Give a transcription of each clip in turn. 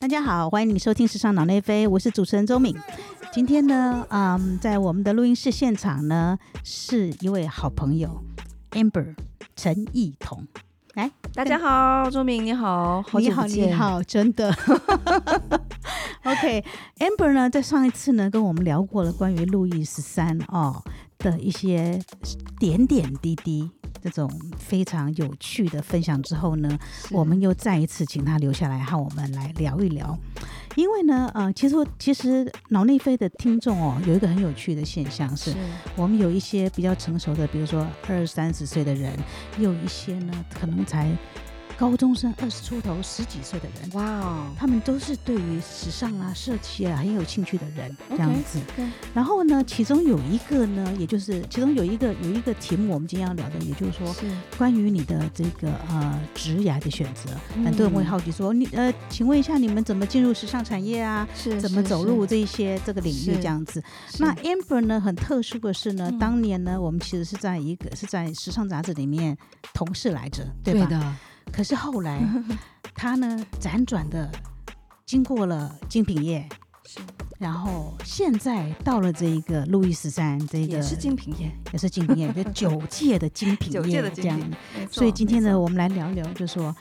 大家好，欢迎你收听《时尚脑内飞》，我是主持人周敏。今天呢，嗯，在我们的录音室现场呢，是一位好朋友 Amber 陈艺彤。来，大家好，周敏你好，好你好，你好，真的。OK，Amber 呢，在上一次呢，跟我们聊过了关于路易十三哦的一些点点滴滴。这种非常有趣的分享之后呢，我们又再一次请他留下来和我们来聊一聊。因为呢，呃，其实其实脑内飞的听众哦，有一个很有趣的现象是，我们有一些比较成熟的，比如说二三十岁的人，有一些呢可能才。高中生二十出头、十几岁的人，哇哦，他们都是对于时尚啊、设计啊很有兴趣的人，这样子。然后呢，其中有一个呢，也就是其中有一个有一个题目，我们今天要聊的，也就是说，是关于你的这个呃职业的选择。很多人会好奇说，你呃，请问一下，你们怎么进入时尚产业啊？是怎么走入这些这个领域这样子？那 Amber 呢，很特殊的是呢，当年呢，我们其实是在一个是在时尚杂志里面同事来着，对吧？可是后来，他呢辗转的经过了精品业，是，然后现在到了这一个路易十三，这个也是精品业，也是精品业，就九届的精品业这样。所以今天呢，我们来聊一聊，就说，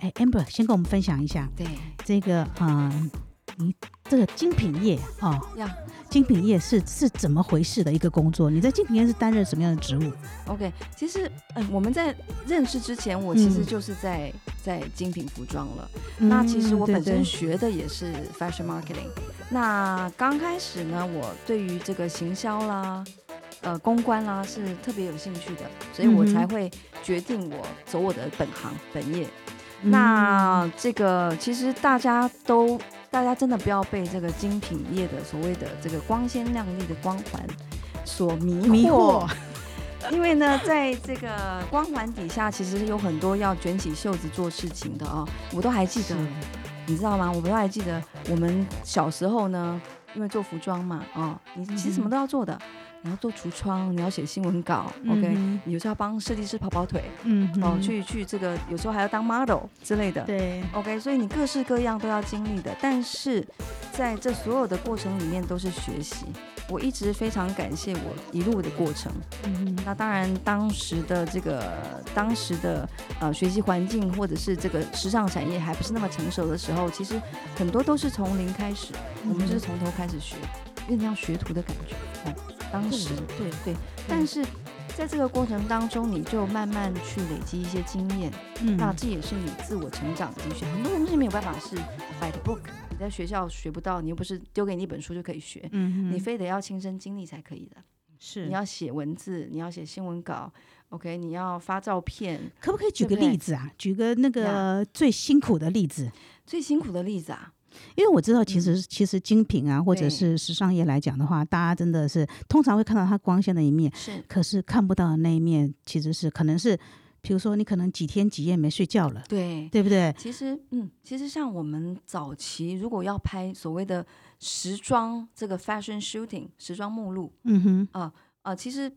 哎，amber 先跟我们分享一下，对。这个，嗯，你这个精品业啊，呀。精品业是是怎么回事的一个工作？你在精品业是担任什么样的职务？OK，其实嗯，我们在认识之前，我其实就是在在精品服装了。那其实我本身学的也是 fashion marketing。那刚开始呢，我对于这个行销啦、呃公关啦是特别有兴趣的，所以我才会决定我走我的本行本业。那这个其实大家都。大家真的不要被这个精品业的所谓的这个光鲜亮丽的光环所迷惑，因为呢，在这个光环底下，其实有很多要卷起袖子做事情的啊。我都还记得，你知道吗？我们都还记得，我们小时候呢，因为做服装嘛，哦，你其实什么都要做的。你要做橱窗，你要写新闻稿，OK？你有时候要帮设计师跑跑腿，嗯，哦，去去这个，有时候还要当 model 之类的，对，OK？所以你各式各样都要经历的，但是在这所有的过程里面都是学习。我一直非常感谢我一路的过程。嗯，那当然，当时的这个当时的呃学习环境，或者是这个时尚产业还不是那么成熟的时候，其实很多都是从零开始，我们就是从头开始学，有点像学徒的感觉。嗯。当时对对，但是在这个过程当中，你就慢慢去累积一些经验，嗯，那这也是你自我成长的一些很多东西没有办法是 by the book，你在学校学不到，你又不是丢给你一本书就可以学，嗯，你非得要亲身经历才可以的，是，你要写文字，你要写新闻稿，OK，你要发照片，可不可以举个例子啊？举个那个最辛苦的例子，最辛苦的例子啊？因为我知道，其实其实精品啊，或者是时尚业来讲的话，大家真的是通常会看到它光鲜的一面，是，可是看不到的那一面，其实是可能是，比如说你可能几天几夜没睡觉了，对，对不对？其实，嗯，其实像我们早期如果要拍所谓的时装这个 fashion shooting 时装目录，嗯哼，啊啊，其实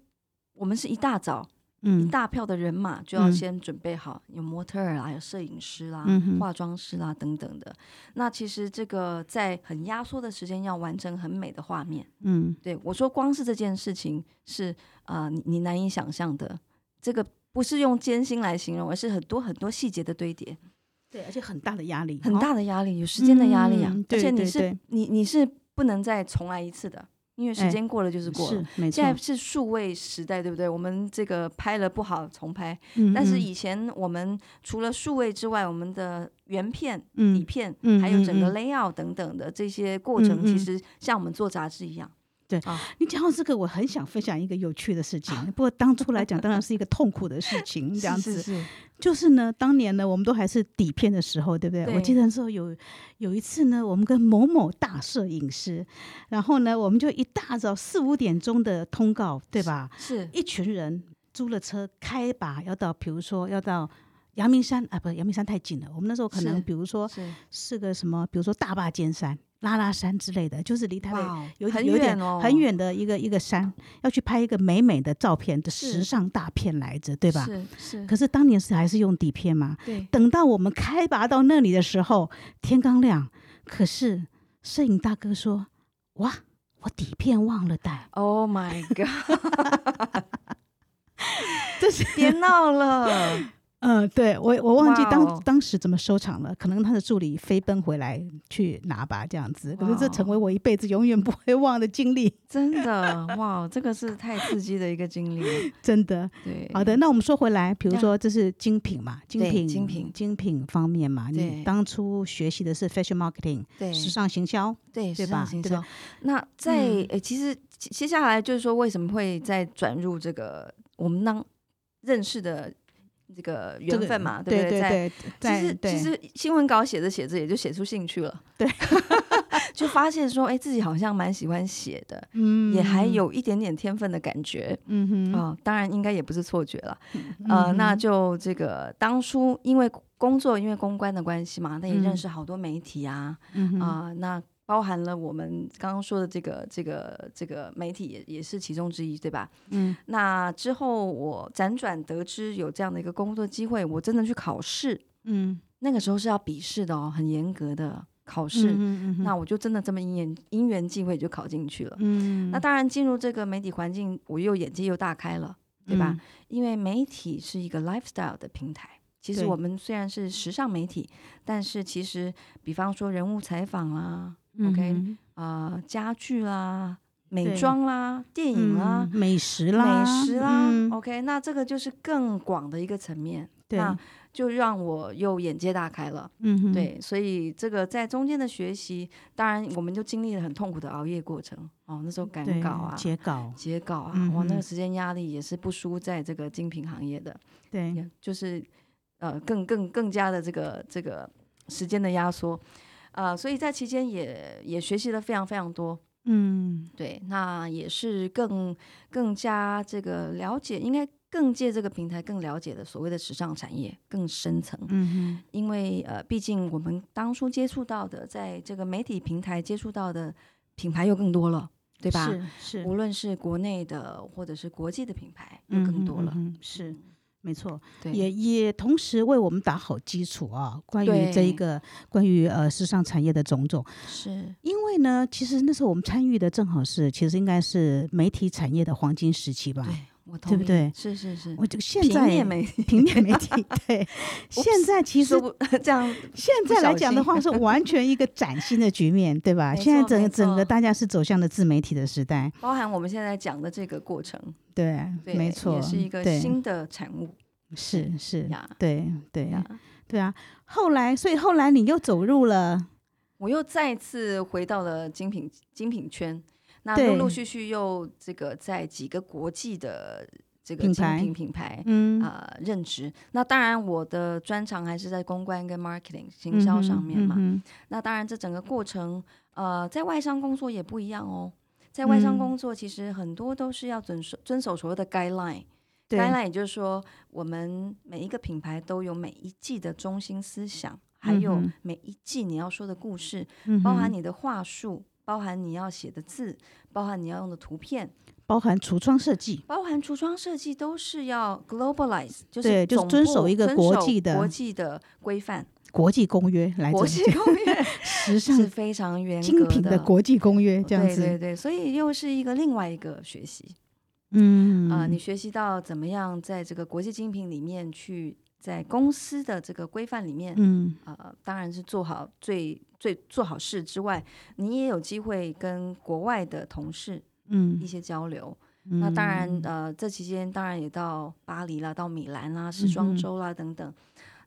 我们是一大早。一大票的人马就要先准备好，有模特儿啦，有摄影师啦，化妆师啦等等的。那其实这个在很压缩的时间要完成很美的画面。嗯，对我说，光是这件事情是啊，你你难以想象的。这个不是用艰辛来形容，而是很多很多细节的堆叠。对，而且很大的压力，很大的压力，有时间的压力啊。而且你是你你是不能再重来一次的。因为时间过了就是过了，现在是数位时代，对不对？我们这个拍了不好重拍，但是以前我们除了数位之外，我们的原片、底片，还有整个 layout 等等的这些过程，其实像我们做杂志一样。对啊，你讲到这个，我很想分享一个有趣的事情。不过当初来讲，当然是一个痛苦的事情，这样子。就是呢，当年呢，我们都还是底片的时候，对不对？我记得时候有有一次呢，我们跟某某大摄影师，然后呢，我们就一大早四五点钟的通告，对吧？是一群人租了车开吧，要到，比如说要到阳明山啊，不，阳明山太近了。我们那时候可能，比如说是个什么，比如说大坝尖山。拉拉山之类的，就是离台北有有点很远的一个一个山，要去拍一个美美的照片的时尚大片来着，对吧？是是。可是当年是还是用底片嘛？对。等到我们开拔到那里的时候，天刚亮，可是摄影大哥说：“哇，我底片忘了带。Oh my god！这是别闹了，嗯，对我我忘记当、当时怎么收场了，可能他的助理飞奔回来去拿吧，这样子。可是这成为我一辈子永远不会忘的经历，真的哇，这个是太刺激的一个经历。真的。对，好的，那我们说回来，比如说这是精品嘛，精品精品精品方面嘛，你当初学习的是 fashion marketing 对，时尚行销，对，对时尚行销。那在嗯诶、其实接接下来就是说，为什么会再转入这个我们当认识的这个缘分嘛，对不对？在对，其实其实新闻稿写着写着也就写出兴趣了，对，就发现说，哎、自己好像蛮喜欢写的，嗯。也还有一点点天分的感觉。嗯哼。哦，当然应该也不是错觉了，嗯。呃，那就这个当初因为工作，因为公关的关系嘛，那也认嗯识好多媒体啊，啊、那包含了我们刚刚说的这个这个这个媒体也也是其中之一，对吧？嗯那之后我辗转得知有这样的一个工作机会，我真的去考试，嗯那个时候是要笔试的哦，很严格的考试。那我就真的这么因缘因缘际会就考进去了。嗯那当然进入这个媒体环境，我又眼界又大开了，对吧？嗯因为媒体是一个 lifestyle 的平台。其实我们虽然是时尚媒体，但是其实，比方说人物采访啦，嗯 OK，哼。啊，家具啦、美妆啦、电影啦、嗯美食啦，美食啦、嗯。O k 那这个就是更广的一个层面，对，那就让我又眼界大开了。嗯哼，对，所以这个在中间的学习，当然我们就经历了很痛苦的熬夜过程哦，那时候赶稿啊。截稿，截稿啊，嗯哇，那个时间压力也是不输在这个精品行业的，对，就是呃更更更加的这个这个时间的压缩，呃，所以在期间也也学习了非常非常多，嗯对，那也是更更加这个了解，应该更借这个平台更了解的所谓的时尚产业更深层，嗯因为呃，毕竟我们当初接触到的，在这个媒体平台接触到的品牌又更多了，对，吧？是是，无论是国内的或者是国际的品牌，又嗯更多了。嗯哼是。没错，也也同时为我们打好基础啊。关于这一个关于呃时尚产业的种种，是因为呢，其实那时候我们参与的正好是，其实应该是媒体产业的黄金时期吧。对，我同意对不对是是是，我这个现平在面媒体平面媒体对，现在其实这样现在来讲的话是 完全一个崭新的局面，对吧？现在整个整个大家是走向了自媒体的时代，包含我们现在讲的这个过程，对，对，没错，也是一个新的产物是是呀，对对呀。对啊。后来，所以后来你又走入了，我又再次回到了精品精品圈，那陆陆续续又这个在几个国际的这个精品牌品品牌嗯，啊、任职。那当然，我的专长还是在公关跟 marketing 行销上面嘛。嗯那当然，这整个过程，呃，在外商工作也不一样哦。在外商嗯工作，其实很多都是要遵守遵守所谓的 guideline。对 guideline 也就是说，我们每一个品牌都有每一季的中心思想，还有每一季你要说的故事，嗯包含你的话术，包含你要写的字，包含你要用的图片，包含橱窗设计，包含橱窗设计，都是要 globalize，就是对就是遵守一个国际的国际的规范。国际公约来国际公约 时尚是非常严格精品的国际公约这样子，对对对，所以又是一个另外一个学习嗯。啊、你。学习到怎么样在这个国际精品里面去，在公司的这个规范里面，嗯呃，当然是做好最最做好事之外，你也有机会跟国外的同事嗯一，些交流。嗯那当然，呃，这期间当然也到巴黎啦，到米兰啦、时装周啦等等，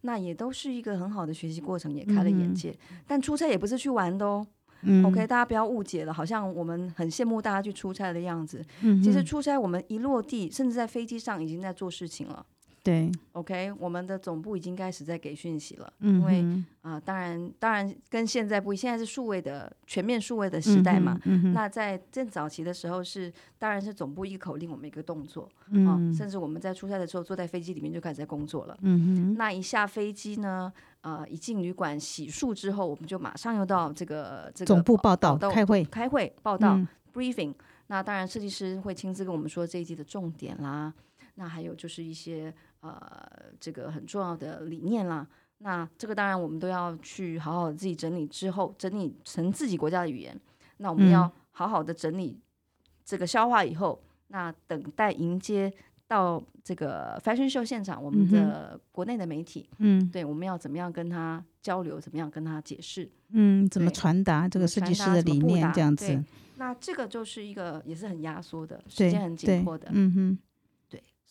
那也都是一个很好的学习过程，也开了眼界。但出差也不是去玩的哦。嗯 OK，大家不要误解了，好像我们很羡慕大家去出差的样子。嗯其实出差，我们一落地，甚至在飞机上已经在做事情了。对，OK，我们的总部已经开始在给讯息了。嗯因为哼啊、当然，当然跟现在不一，现在是数位的全面数位的时代嘛。，那在更早期的时候是，当然是总部一口令，我们一个动作啊、嗯甚至我们在出差的时候坐在飞机里面就开始在工作了。嗯哼那一下飞机呢，呃，一进旅馆洗漱之后，我们就马上又到这个这个总部报道报开会开会报道、嗯 briefing。那当然，设计师会亲自跟我们说这一季的重点啦，那还有就是一些呃这个很重要的理念啦。那这个当然我们都要去好好自己整理之后，整理成自己国家的语言。那我们要好好的整理这个消化以后，那等待迎接到这个 fashion show 现场，我们的国内的媒体，嗯，对，我们要怎么样跟他交流，怎么样跟他解释，嗯，怎么传达这个设计师的理念，这样子。那这个就是一个也是很压缩的，时间很紧迫的，嗯哼。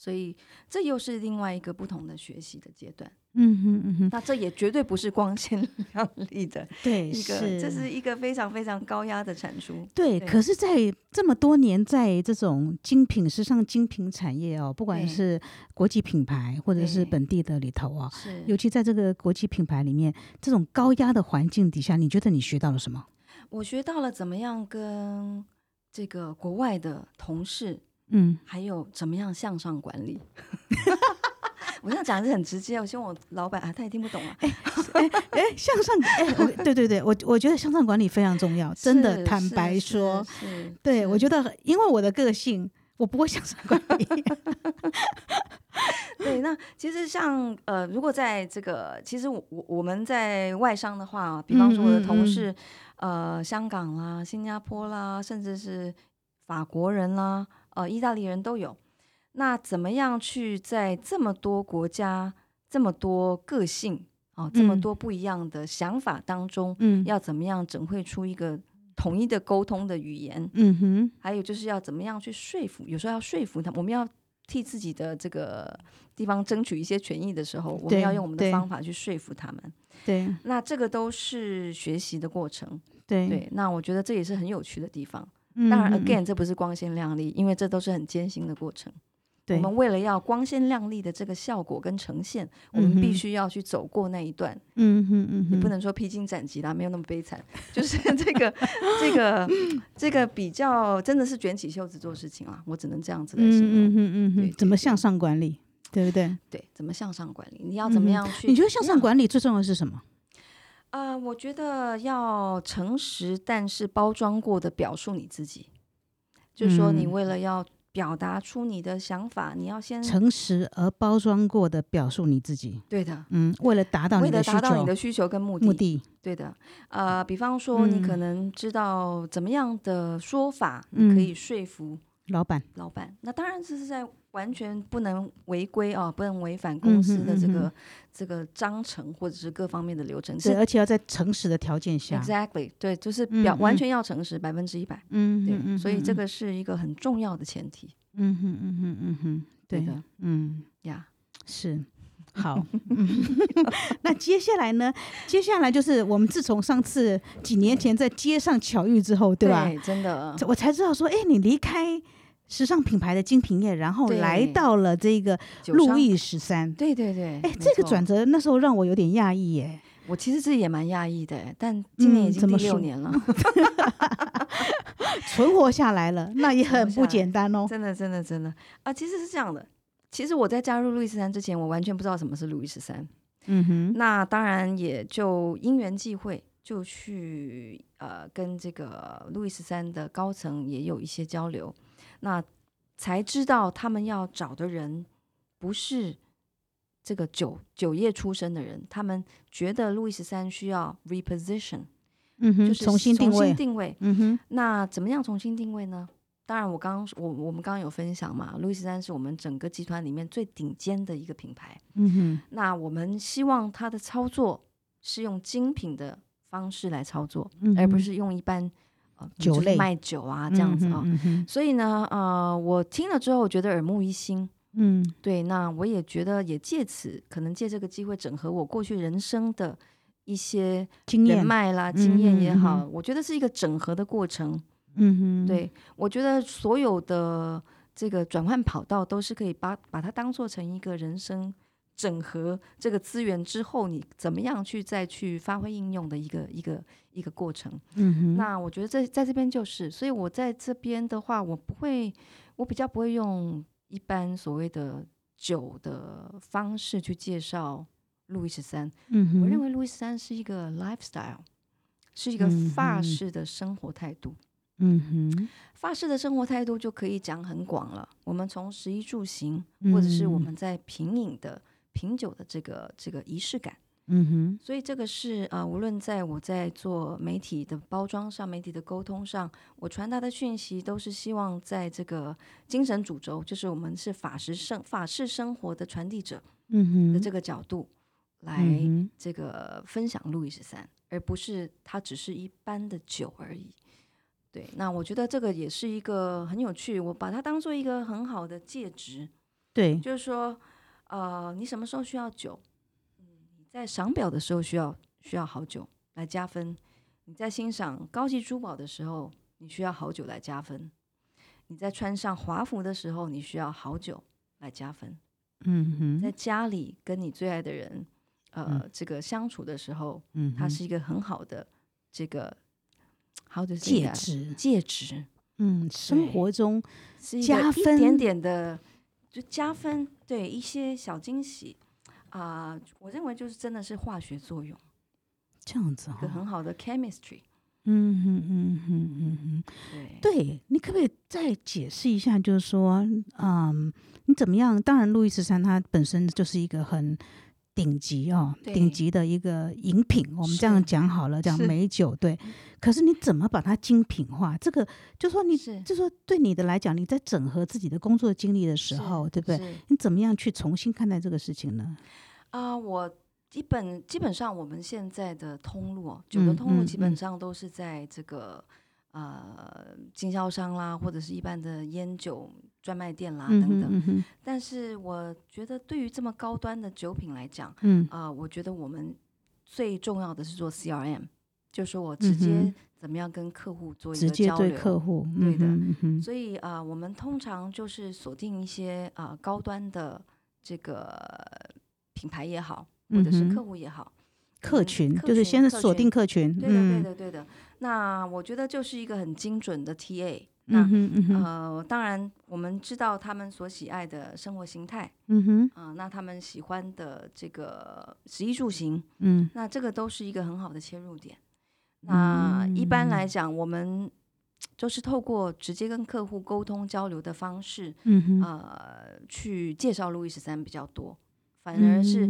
所以这又是另外一个不同的学习的阶段，嗯哼嗯哼，那这也绝对不是光鲜亮丽的，对，一个这是一个非常非常高压的产出，对。可是，在这么多年，在这种精品时尚精品产业哦，不管是国际品牌或者是本地的里头啊，是，尤其在这个国际品牌里面，这种高压的环境底下，你觉得你学到了什么？我学到了怎么样跟这个国外的同事。嗯，还有怎么样向上管理？我这样讲是很直接，我希望我老板啊，他也听不懂啊。哎哎，向上哎，对对对，我我觉得向上管理非常重要，真的。坦白说，对我觉得，因为我的个性，我不会向上管理。对，那其实像呃，如果在这个，其实我我们在外商的话，比方说我的同事，呃，香港啦、新加坡啦，甚至是法国人啦。呃，意大利人都有，那怎么样去在这么多国家、这么多个性啊、这么多不一样的想法当中，嗯，要怎么样整会出一个统一的沟通的语言？嗯哼，还有就是要怎么样去说服，有时候要说服他，我们要替自己的这个地方争取一些权益的时候，我们要用我们的方法去说服他们。对，那这个都是学习的过程。对对，那我觉得这也是很有趣的地方。当然，again，这不是光鲜亮丽，因为这都是很艰辛的过程。我们为了要光鲜亮丽的这个效果跟呈现，我们必须要去走过那一段。嗯哼嗯你不能说披荆斩棘啦，没有那么悲惨，就是这个这个这个比较真的是卷起袖子做事情啊，我只能这样子来形容。嗯嗯嗯怎么向上管理，对不对？对，怎么向上管理？你要怎么样去？你觉得向上管理最重要的是什么？呃，我觉得要诚实，但是包装过的表述你自己，就是说你为了要表达出你的想法，你要先诚实而包装过的表述你自己。对的，嗯，为了达到为了达到你的需求跟目的，目的，对的。呃，比方说你可能知道怎么样的说法可以说服老板，老板，那当然这是在。完全不能违规啊，不能违反公司的这个这个章程或者是各方面的流程。对，而且要在诚实的条件下。Exactly，对，就是表完全要诚实，百分之一百。嗯，对，所以这个是一个很重要的前提。嗯哼嗯哼嗯哼，对的，嗯呀，是好。那接下来呢？接下来就是我们自从上次几年前在街上巧遇之后，对吧？真的，我才知道说，哎，你离开。时尚品牌的精品业，然后来到了这个路易十三。对对对，哎，这个转折那时候让我有点讶异耶。我其实自己也蛮讶异的，但今年已经第六年了，存活下来了，那也很不简单哦。真的，真的，真的啊！其实是这样的，其实我在加入路易十三之前，我完全不知道什么是路易十三。嗯哼，那当然也就因缘际会，就去呃跟这个路易十三的高层也有一些交流。那才知道他们要找的人不是这个酒酒业出身的人，他们觉得路易十三需要 reposition，嗯哼，就是重新定位，定位，嗯哼。那怎么样重新定位呢？当然，我刚刚我我们刚刚有分享嘛，路易十三是我们整个集团里面最顶尖的一个品牌，嗯哼。那我们希望它的操作是用精品的方式来操作，而不是用一般。酒类卖酒啊，这样子啊，所以呢，呃，我听了之后，我觉得耳目一新，嗯，对，那我也觉得也借此可能借这个机会整合我过去人生的一些经验脉啦，经验也好，我觉得是一个整合的过程，嗯哼，对我觉得所有的这个转换跑道都是可以把把它当做成一个人生。整合这个资源之后，你怎么样去再去发挥应用的一个一个一个过程？嗯哼，那我觉得在在这边就是，所以我在这边的话，我不会，我比较不会用一般所谓的酒的方式去介绍路易十三。嗯哼，我认为路易十三是一个 lifestyle，是一个法式的生活态度。嗯哼，法式的生活态度就可以讲很广了。我们从食衣住行，或者是我们在品饮的。品酒的这个这个仪式感，嗯哼，所以这个是呃，无论在我在做媒体的包装上、媒体的沟通上，我传达的讯息都是希望在这个精神主轴，就是我们是法式生法式生活的传递者，嗯哼的这个角度。来这个分享路易十三，而不是它只是一般的酒而已。对，那我觉得这个也是一个很有趣，我把它当做一个很好的介质。对，就是说，呃，你什么时候需要酒？嗯，你在赏表的时候需要需要好酒来加分；你在欣赏高级珠宝的时候，你需要好酒来加分；你在穿上华服的时候，你需要好酒来加分。嗯哼，在家里跟你最爱的人，呃，这个相处的时候，嗯，它是一个很好的这个。好的戒指，戒指，嗯，生活中是加分一点点的，就加分，对一些小惊喜啊，我认为就是真的是化学作用，这样子，一个很好的 chemistry，嗯哼嗯哼嗯嗯，对，对你可不可以再解释一下，就是说，嗯，你怎么样？当然，路易十三他本身就是一个很。顶级哦，顶级的一个饮品，我们这样讲好了，讲美酒对。可是你怎么把它精品化？这个就说你，就说对你的来讲，你在整合自己的工作经历的时候，对不对？你怎么样去重新看待这个事情呢？啊，我基本基本上我们现在的通路，酒的通路基本上都是在这个呃经销商啦，或者是一般的烟酒。专卖店啦等等，但是我觉得对于这么高端的酒品来讲，嗯啊，我觉得我们最重要的是做 CRM，就是我直接怎么样跟客户做一个交流，客户对的，所以啊，我们通常就是锁定一些啊高端的这个品牌也好，或者是客户也好，客群就是先锁定客群，对的对的对的。那我觉得就是一个很精准的 TA。那呃，当然我们知道他们所喜爱的生活形态，嗯哼，啊，那他们喜欢的这个食衣住行，嗯，那这个都是一个很好的切入点。那一般来讲，我们就是透过直接跟客户沟通交流的方式，嗯哼，呃，去介绍路易十三比较多，反而是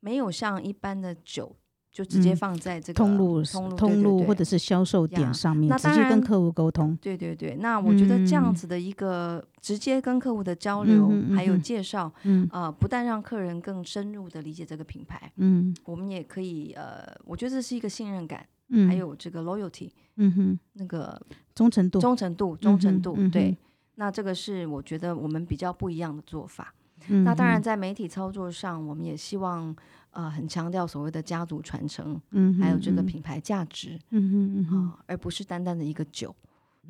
没有像一般的酒。就直接放在这个通路、通路或者是销售点上面，直接跟客户沟通。对对对，那我觉得这样子的一个直接跟客户的交流，还有介绍，啊，不但让客人更深入的理解这个品牌，嗯，我们也可以，呃，我觉得这是一个信任感，嗯，还有这个 loyalty，嗯哼，那个忠诚度、忠诚度、忠诚度，对，那这个是我觉得我们比较不一样的做法。那当然，在媒体操作上，我们也希望。呃，很强调所谓的家族传承，嗯，还有这个品牌价值，嗯嗯嗯，而不是单单的一个酒，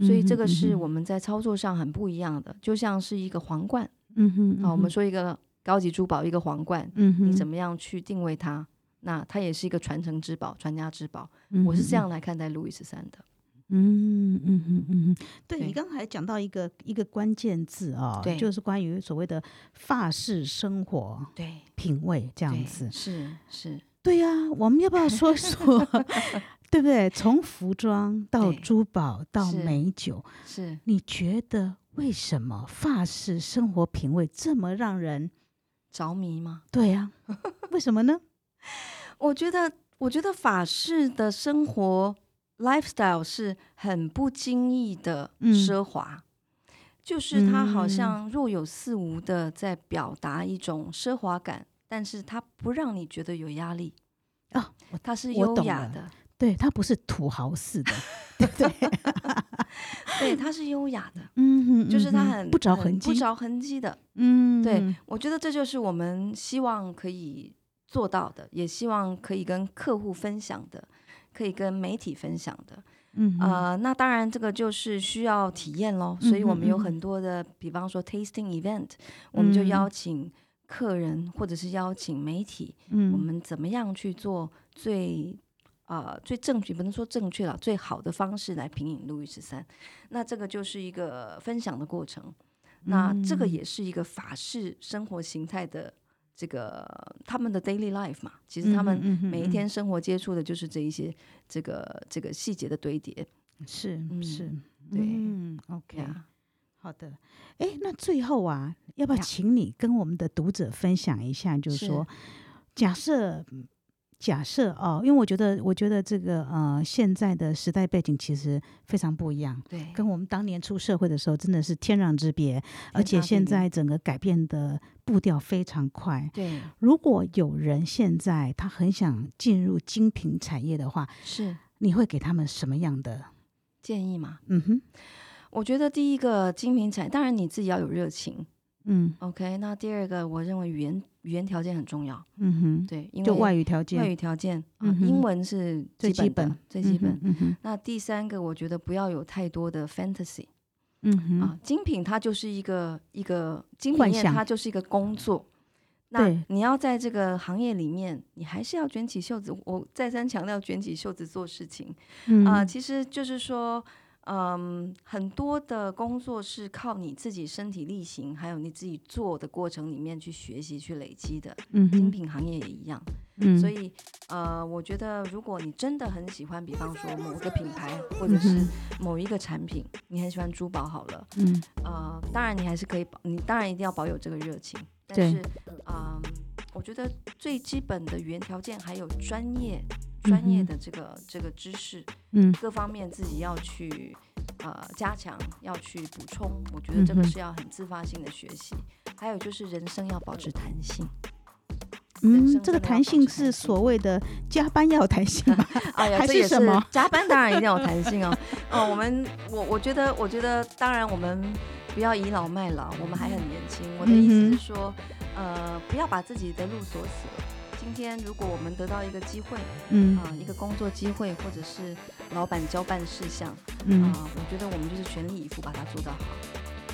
所以这个是我们在操作上很不一样的，就像是一个皇冠，嗯哼，啊，我们说一个高级珠宝，一个皇冠，嗯哼，你怎么样去定位它？那它也是一个传承之宝、传家之宝，我是这样来看待路易十三的。嗯嗯嗯嗯，对你刚才讲到一个一个关键字啊，对，就是关于所谓的法式生活，对，品味这样子，是是，对呀，我们要不要说说，对不对？从服装到珠宝到美酒，是，你觉得为什么法式生活品味这么让人着迷吗？对呀，为什么呢？我觉得，我觉得法式的生活。Lifestyle 是很不经意的奢华，就是它好像若有似无的在表达一种奢华感，但是它不让你觉得有压力啊，它是优雅的，对，它不是土豪式的，对对？对，它是优雅的，嗯，就是它很不着痕迹，不着痕迹的，嗯，对，我觉得这就是我们希望可以做到的，也希望可以跟客户分享的。可以跟媒体分享的，嗯啊，那当然这个就是需要体验喽，所以我们有很多的，比方说 tasting event，我们就邀请客人或者是邀请媒体，嗯，我们怎么样去做最啊最正确，不能说正确了，最好的方式来品饮路易十三，那这个就是一个分享的过程，那这个也是一个法式生活形态的。这个他们的 daily life 嘛，其实他们每一天生活接触的就是这一些这个这个细节的堆叠，是。是，对，嗯，OK，好的，哎，那最后啊，要不要请你跟我们的读者分享一下，就是。说，假设假设哦，因为我觉得，我觉得这个呃，现在的时代背景其实非常不一样，对，跟我们当年出社会的时候真的是天壤之别，而且现在整个改变的步调非常快。对，如果有人现在他很想进入精品产业的话，是你会给他们什么样的建议吗？嗯哼，我觉得第一个精品产，当然你自己要有热情。嗯，OK，那第二个，我认为语言语言条件很重要。嗯哼，对，因为就外语条件，外语条件啊，英文是最基本最基本。嗯哼，那第三个，我觉得不要有太多的 fantasy。嗯哼，啊，精品它就是一个一个精品业，它就是一个工作。那你要在这个行业里面，你还是要卷起袖子。我再三强调，卷起袖子做事情。啊，其实就是说。嗯，很多的工作是靠你自己身体力行，还有你自己做的过程里面去学习、去累积的。嗯，精品行业也一样。嗯，所以呃，我觉得如果你真的很喜欢，比方说某个品牌或者是某一个产品，你很喜欢珠宝，好了。嗯。呃，当然你还是可以保，你当然一定要保有这个热情。但是，嗯，我觉得最基本的原条件还有专业。专业的这个这个知识，嗯，各方面自己要去呃加强，要去补充。我觉得这个是要很自发性的学习。还有就是人生要保持弹性。嗯，这个弹性是所谓的加班要有弹性吗？哎呀，还是什么？加班当然一定要有弹性哦。哦，我们我我觉得我觉得当然我们不要倚老卖老，我们还很年轻。我的意思是说，呃，不要把自己的路锁死了。今天如果我们得到一个机会，嗯啊，一个工作机会，或者是老板交办事项，嗯啊，我觉得我们就是全力以赴把它做到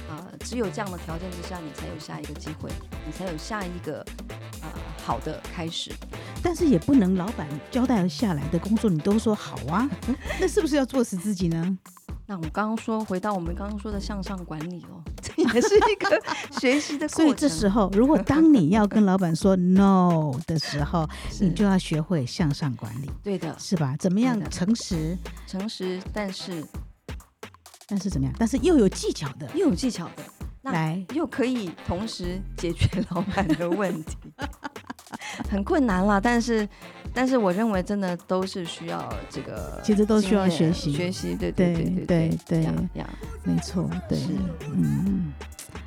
好，啊，只有这样的条件之下，你才有下一个机会，你才有下一个呃好的开始。但是也不能老板交代下来的工作你都说好啊，那是不是要做死自己呢？那我刚刚说回到我们刚刚说的向上管理哦，这 也是一个学习的过程。所以这时候，如果当你要跟老板说 no 的时候，你就要学会向上管理。对的，是吧？怎么样诚实？诚实，但是但是怎么样？但是又有技巧的，又有技巧的，来又可以同时解决 老板的问题。很困难了，但是，但是我认为真的都是需要这个，其实都需要学习，学习，对对对对对对，没错，对，嗯。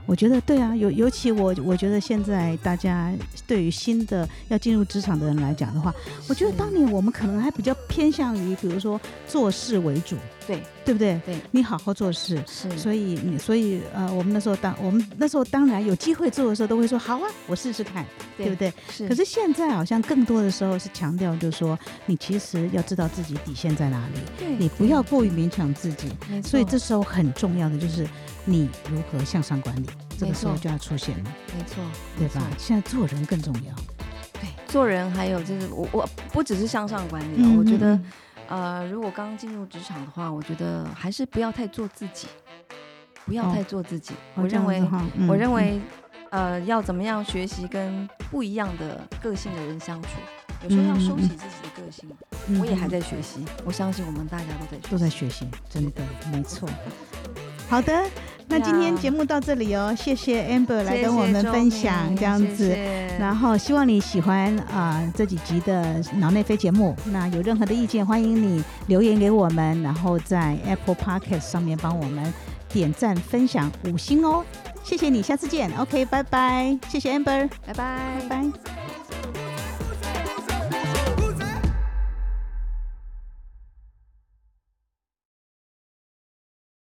我觉得对啊，尤尤其我我觉得现在大家对于新的要进入职场的人来讲的话，我觉得当年我们可能还比较偏向于，比如说做事为主，对对不对？对，你好好做事，是，所以你所以呃，我们那时候当我们那时候当然有机会做的时候，都会说好啊，我试试看，对不对？是。可是现在好像更多的时候是强调，就是说你其实要知道自己底线在哪里，对，你不要过于勉强自己，所以这时候很重要的就是你如何向上管理。这个时候就要出现了，没错，对吧？现在做人更重要，对，做人还有就是我我不只是向上管理了，我觉得，呃，如果刚进入职场的话，我觉得还是不要太做自己，不要太做自己。我认为，我认为，呃，要怎么样学习跟不一样的个性的人相处，有时候要收起自己的个性。我也还在学习，我相信我们大家都在都在学习，真的没错。好的。那今天节目到这里哦，谢谢 Amber 来跟我们分享这样子，然后希望你喜欢啊这几集的脑内飞节目。那有任何的意见，欢迎你留言给我们，然后在 Apple Podcast 上面帮我们点赞、分享五星哦。谢谢你，下次见。OK，拜拜。谢谢 Amber，拜拜，拜拜。